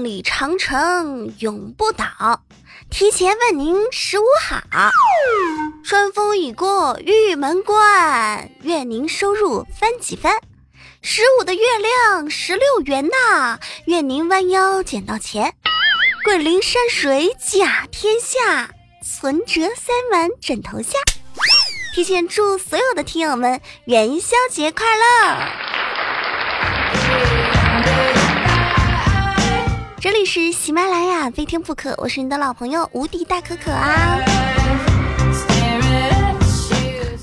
万里长城永不倒，提前问您十五好。春风已过玉门关，愿您收入翻几番。十五的月亮十六圆呐，愿您弯腰捡到钱。桂林山水甲天下，存折塞满枕头下。提前祝所有的听友们元宵节快乐！这里是喜马拉雅，非听不可，我是你的老朋友无敌大可可啊。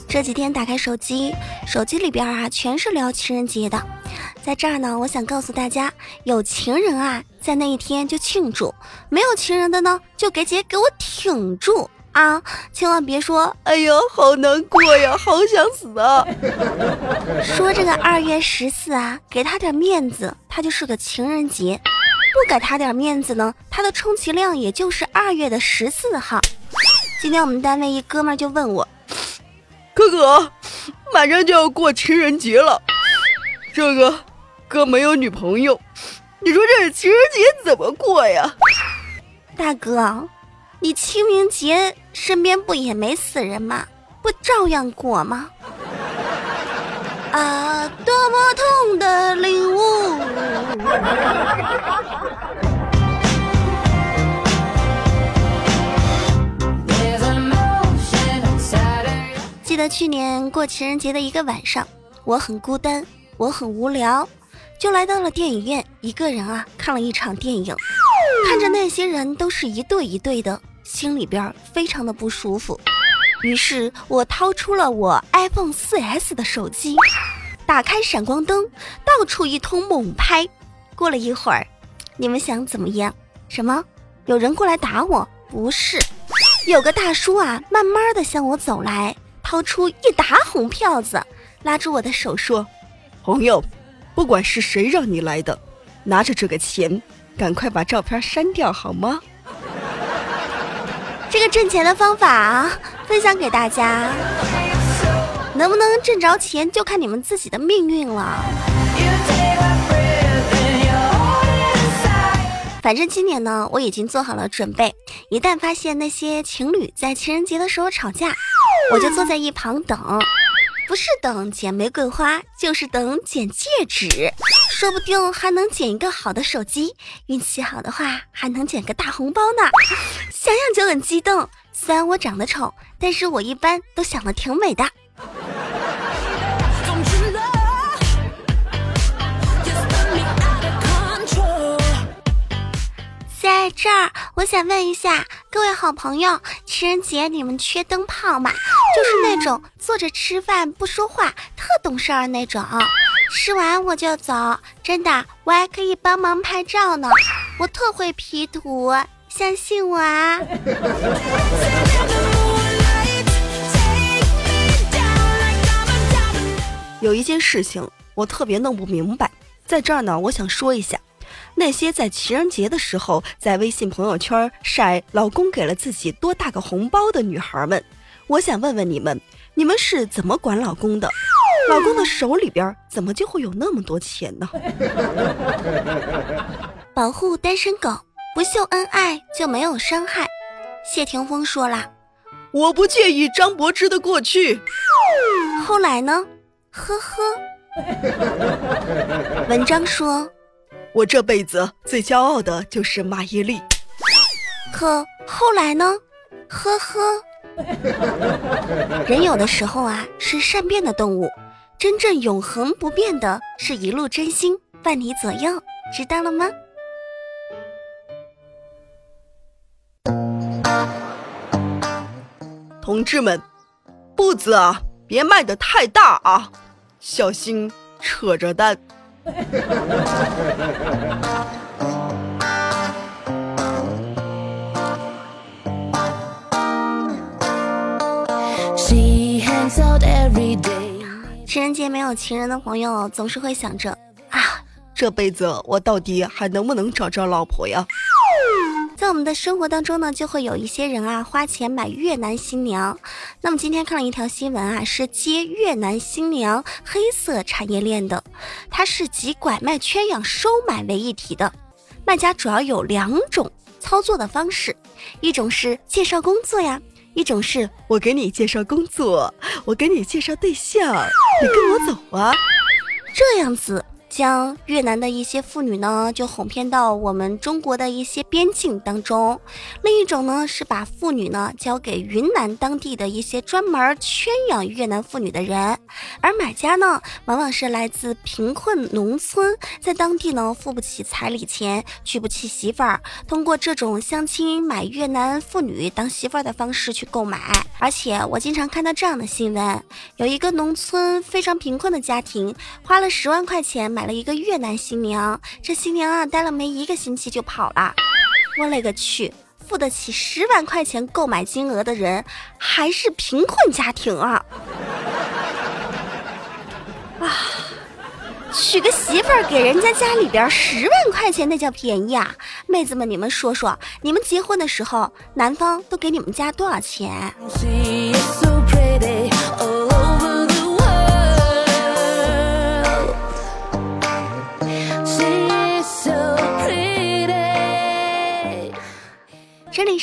这几天打开手机，手机里边啊全是聊情人节的。在这儿呢，我想告诉大家，有情人啊，在那一天就庆祝；没有情人的呢，就给姐给我挺住啊！千万别说，哎呀，好难过呀，好想死啊！说这个二月十四啊，给他点面子，他就是个情人节；不给他点面子呢，他的充其量也就是二月的十四号。今天我们单位一哥们就问我。可可，马上就要过情人节了，这个哥没有女朋友，你说这情人节怎么过呀？大哥，你清明节身边不也没死人吗？不照样过吗？啊，多么痛的领悟！去年过情人节的一个晚上，我很孤单，我很无聊，就来到了电影院，一个人啊看了一场电影。看着那些人都是一对一对的，心里边非常的不舒服。于是我掏出了我 iPhone 4S 的手机，打开闪光灯，到处一通猛拍。过了一会儿，你们想怎么样？什么？有人过来打我？不是，有个大叔啊，慢慢的向我走来。掏出一沓红票子，拉住我的手说：“朋友，不管是谁让你来的，拿着这个钱，赶快把照片删掉好吗？” 这个挣钱的方法啊分享给大家，能不能挣着钱就看你们自己的命运了。反正今年呢，我已经做好了准备，一旦发现那些情侣在情人节的时候吵架。我就坐在一旁等，不是等捡玫瑰花，就是等捡戒指，说不定还能捡一个好的手机，运气好的话还能捡个大红包呢，想想就很激动。虽然我长得丑，但是我一般都想的挺美的。在这儿，我想问一下各位好朋友，情人节你们缺灯泡吗？就是那种坐着吃饭不说话，特懂事儿那种。吃完我就走，真的，我还可以帮忙拍照呢，我特会 P 图，相信我啊。有一件事情我特别弄不明白，在这儿呢，我想说一下。那些在情人节的时候在微信朋友圈晒老公给了自己多大个红包的女孩们，我想问问你们，你们是怎么管老公的？老公的手里边怎么就会有那么多钱呢？保护单身狗，不秀恩爱就没有伤害。谢霆锋说啦：“我不介意张柏芝的过去。”后来呢？呵呵。文章说。我这辈子最骄傲的就是马伊琍，可后来呢？呵呵。人有的时候啊是善变的动物，真正永恒不变的是一路真心伴你左右，知道了吗？同志们，步子啊别迈得太大啊，小心扯着蛋。情人节没有情人的朋友，总是会想着啊，这辈子我到底还能不能找着老婆呀？在我们的生活当中呢，就会有一些人啊花钱买越南新娘。那么今天看了一条新闻啊，是接越南新娘黑色产业链的，它是集拐卖、圈养、收买为一体的。卖家主要有两种操作的方式，一种是介绍工作呀，一种是我给你介绍工作，我给你介绍对象，你跟我走啊，这样子。将越南的一些妇女呢，就哄骗到我们中国的一些边境当中；另一种呢，是把妇女呢交给云南当地的一些专门圈养越南妇女的人，而买家呢，往往是来自贫困农村，在当地呢付不起彩礼钱，娶不起媳妇儿，通过这种相亲买越南妇女当媳妇儿的方式去购买。而且我经常看到这样的新闻：有一个农村非常贫困的家庭，花了十万块钱。买了一个越南新娘，这新娘啊待了没一个星期就跑了。我勒个去，付得起十万块钱购买金额的人还是贫困家庭啊！啊，娶个媳妇儿给人家家里边十万块钱那叫便宜啊！妹子们，你们说说，你们结婚的时候，男方都给你们家多少钱？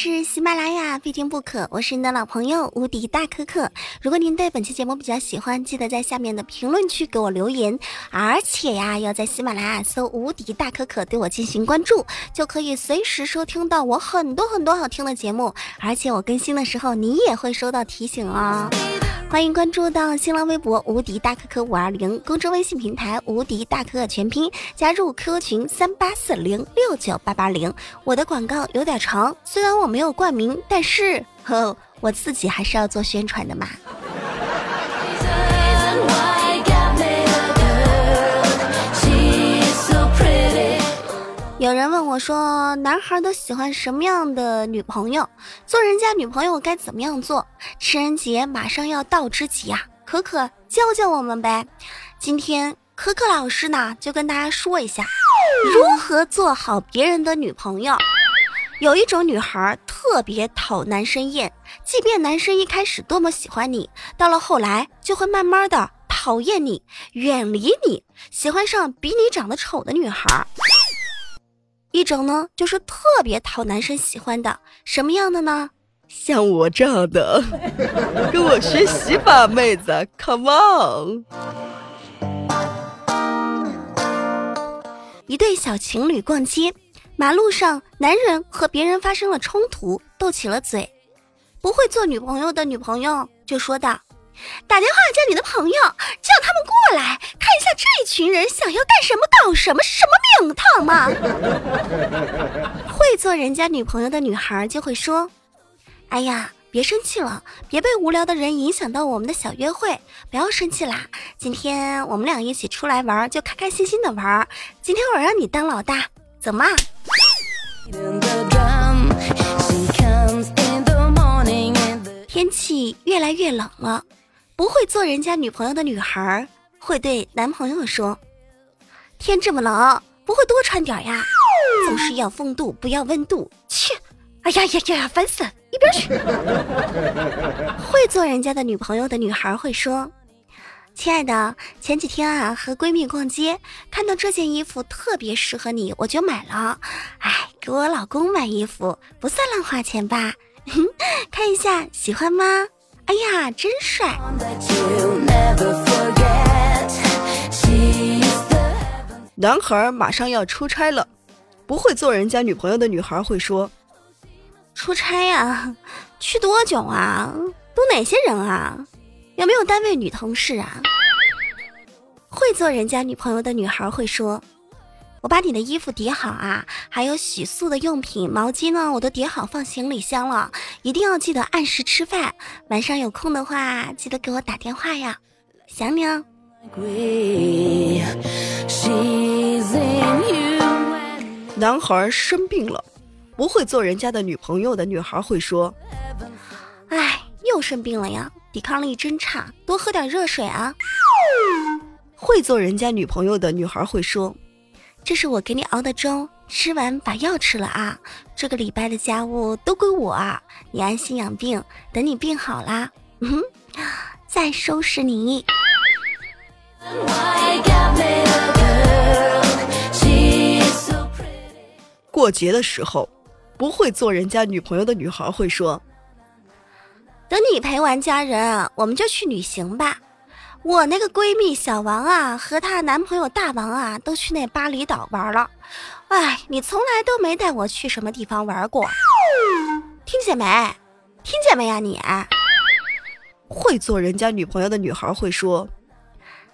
是喜马拉雅，非听不可。我是您的老朋友无敌大可可。如果您对本期节目比较喜欢，记得在下面的评论区给我留言，而且呀，要在喜马拉雅搜无敌大可可，对我进行关注，就可以随时收听到我很多很多好听的节目。而且我更新的时候，你也会收到提醒哦。欢迎关注到新浪微博无敌大可可五二零，公众微信平台无敌大可可全拼，加入 QQ 群三八四零六九八八零。我的广告有点长，虽然我没有冠名，但是呵，我自己还是要做宣传的嘛。有人问我说：“男孩都喜欢什么样的女朋友？做人家女朋友该怎么样做？”情人节马上要到之际啊，可可教教我们呗。今天可可老师呢，就跟大家说一下如何做好别人的女朋友。有一种女孩特别讨男生厌，即便男生一开始多么喜欢你，到了后来就会慢慢的讨厌你、远离你，喜欢上比你长得丑的女孩。一种呢，就是特别讨男生喜欢的，什么样的呢？像我这样的，跟我学习吧，妹子，Come on！一对小情侣逛街，马路上，男人和别人发生了冲突，斗起了嘴。不会做女朋友的女朋友就说道。打电话叫你的朋友，叫他们过来看一下这一群人想要干什么、搞什么，什么名堂嘛！会做人家女朋友的女孩就会说：“哎呀，别生气了，别被无聊的人影响到我们的小约会，不要生气啦！今天我们俩一起出来玩，就开开心心的玩。今天我让你当老大，怎么？”天气越来越冷了。不会做人家女朋友的女孩会对男朋友说：“天这么冷，不会多穿点呀？总是要风度，不要温度。”切！哎呀呀呀，烦死！一边去！会做人家的女朋友的女孩会说：“亲爱的，前几天啊和闺蜜逛街，看到这件衣服特别适合你，我就买了。哎，给我老公买衣服不算乱花钱吧？看一下，喜欢吗？”哎呀，真帅！男孩马上要出差了，不会做人家女朋友的女孩会说：“出差呀，去多久啊？都哪些人啊？有没有单位女同事啊？”会做人家女朋友的女孩会说。我把你的衣服叠好啊，还有洗漱的用品、毛巾呢，我都叠好放行李箱了。一定要记得按时吃饭，晚上有空的话记得给我打电话呀，想你哦。男孩生病了，不会做人家的女朋友的女孩会说：“哎，又生病了呀，抵抗力真差，多喝点热水啊。”会做人家女朋友的女孩会说。这是我给你熬的粥，吃完把药吃了啊！这个礼拜的家务都归我啊！你安心养病，等你病好啦，嗯，再收拾你。过节的时候，不会做人家女朋友的女孩会说：“等你陪完家人，我们就去旅行吧。”我那个闺蜜小王啊，和她男朋友大王啊，都去那巴厘岛玩了。哎，你从来都没带我去什么地方玩过，听见没？听见没呀？你会做人家女朋友的女孩会说：“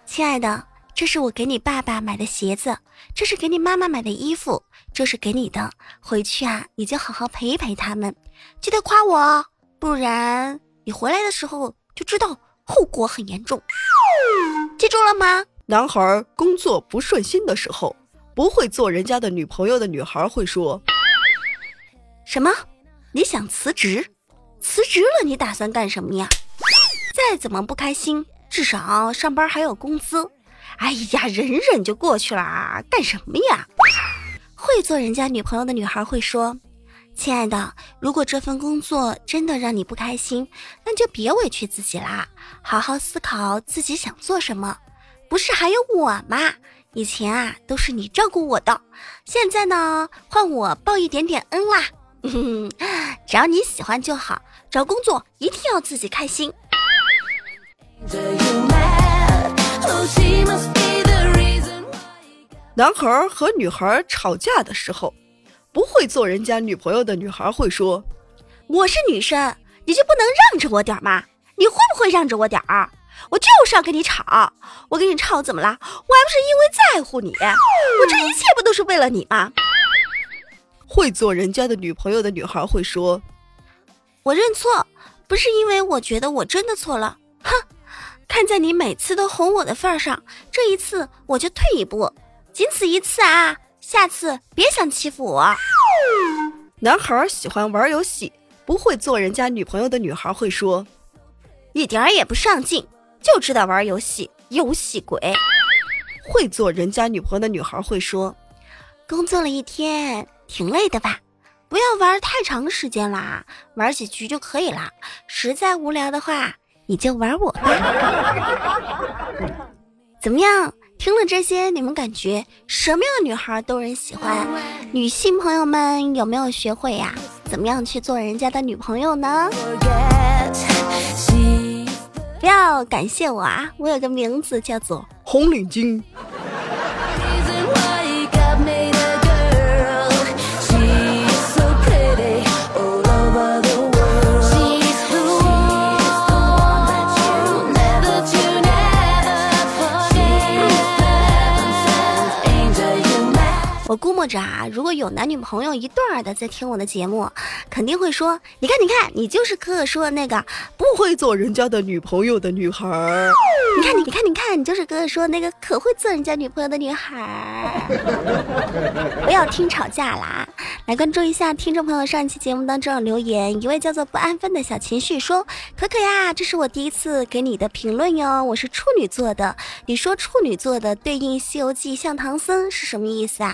亲爱的，这是我给你爸爸买的鞋子，这是给你妈妈买的衣服，这是给你的。回去啊，你就好好陪一陪他们，记得夸我，不然你回来的时候就知道后果很严重。”记住了吗？男孩工作不顺心的时候，不会做人家的女朋友的女孩会说：“什么？你想辞职？辞职了你打算干什么呀？再怎么不开心，至少上班还有工资。哎呀，忍忍就过去了，干什么呀？”会做人家女朋友的女孩会说。亲爱的，如果这份工作真的让你不开心，那就别委屈自己啦，好好思考自己想做什么。不是还有我吗？以前啊都是你照顾我的，现在呢换我报一点点恩啦。只要你喜欢就好，找工作一定要自己开心。男孩和女孩吵架的时候。不会做人家女朋友的女孩会说：“我是女生，你就不能让着我点吗？你会不会让着我点儿？我就是要跟你吵，我跟你吵怎么了？我还不是因为在乎你，我这一切不都是为了你吗？”会做人家的女朋友的女孩会说：“我认错，不是因为我觉得我真的错了，哼，看在你每次都哄我的份上，这一次我就退一步，仅此一次啊。”下次别想欺负我。男孩喜欢玩游戏，不会做人家女朋友的女孩会说，一点儿也不上进，就知道玩游戏，游戏鬼。会做人家女朋友的女孩会说，工作了一天挺累的吧？不要玩太长时间啦，玩几局就可以啦。实在无聊的话，你就玩我吧。怎么样？听了这些，你们感觉什么样的女孩都人喜欢？女性朋友们有没有学会呀？怎么样去做人家的女朋友呢？不要感谢我啊！我有个名字叫做红领巾。我估摸着啊，如果有男女朋友一对儿的在听我的节目，肯定会说：“你看，你看，你就是可可说的那个不会做人家的女朋友的女孩儿。你看，你看，你看，你就是可可说的那个可会做人家女朋友的女孩儿。不要听吵架啦，来关注一下听众朋友上一期节目当中的留言，一位叫做不安分的小情绪说：可可呀，这是我第一次给你的评论哟，我是处女座的，你说处女座的对应《西游记》像唐僧是什么意思啊？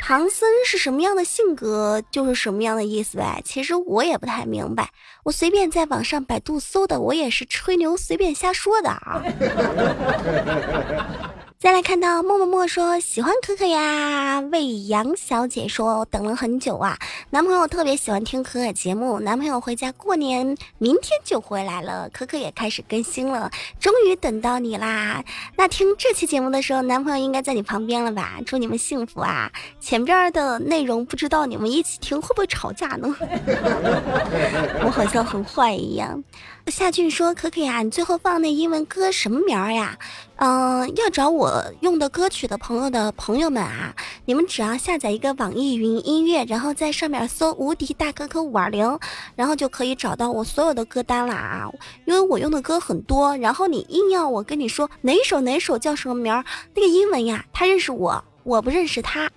唐僧是什么样的性格，就是什么样的意思呗。其实我也不太明白，我随便在网上百度搜的，我也是吹牛随便瞎说的啊。再来看到默默默说喜欢可可呀，魏杨小姐说等了很久啊，男朋友特别喜欢听可可节目，男朋友回家过年，明天就回来了，可可也开始更新了，终于等到你啦。那听这期节目的时候，男朋友应该在你旁边了吧？祝你们幸福啊！前边的内容不知道你们一起听会不会吵架呢？我好像很坏一样。夏俊说可可呀，你最后放那英文歌什么名儿呀？嗯，要找我用的歌曲的朋友的朋友们啊，你们只要下载一个网易云音乐，然后在上面搜“无敌大哥哥五二零”，然后就可以找到我所有的歌单了啊。因为我用的歌很多，然后你硬要我跟你说哪首哪首叫什么名儿，那个英文呀，他认识我，我不认识他。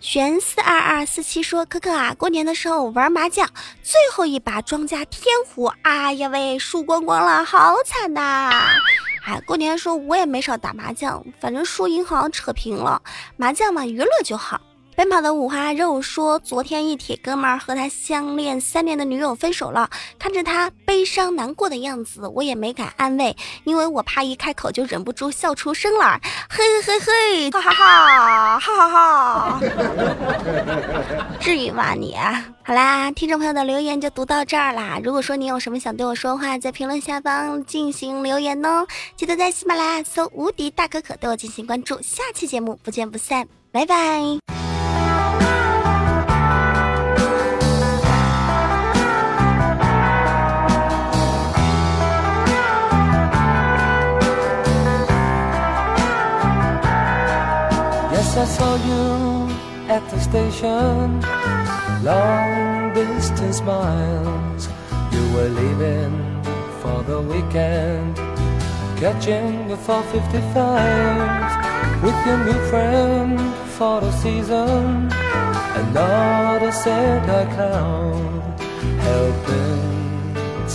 玄四二二四七说：“可可啊，过年的时候玩麻将，最后一把庄家天胡，哎呀喂，输光光了，好惨呐！哎，过年的时候我也没少打麻将，反正输赢好像扯平了。麻将嘛，娱乐就好。奔跑的五花肉说：“昨天一铁哥们儿和他相恋三年的女友分手了，看着他悲伤难过的样子，我也没敢安慰，因为我怕一开口就忍不住笑出声来。嘿嘿嘿，哈哈哈，哈哈哈！至于吗你？好啦，听众朋友的留言就读到这儿啦。如果说你有什么想对我说话，在评论下方进行留言哦。记得在喜马拉雅搜“无敌大可可”对我进行关注。下期节目不见不散，拜拜。Saw you at the station, long distance miles. You were leaving for the weekend, catching the 455 with your new friend for the season. And not a Santa clown helping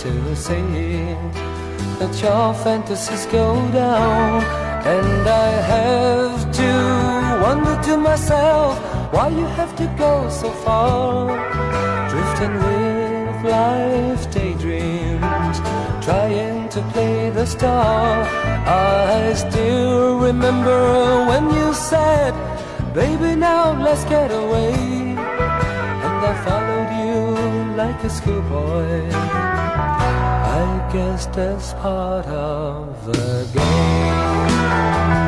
to see that your fantasies go down. And I have to wonder to myself why you have to go so far, drifting with life daydreams, trying to play the star. I still remember when you said, Baby, now let's get away. And I followed you like a schoolboy. I guess that's part of the game.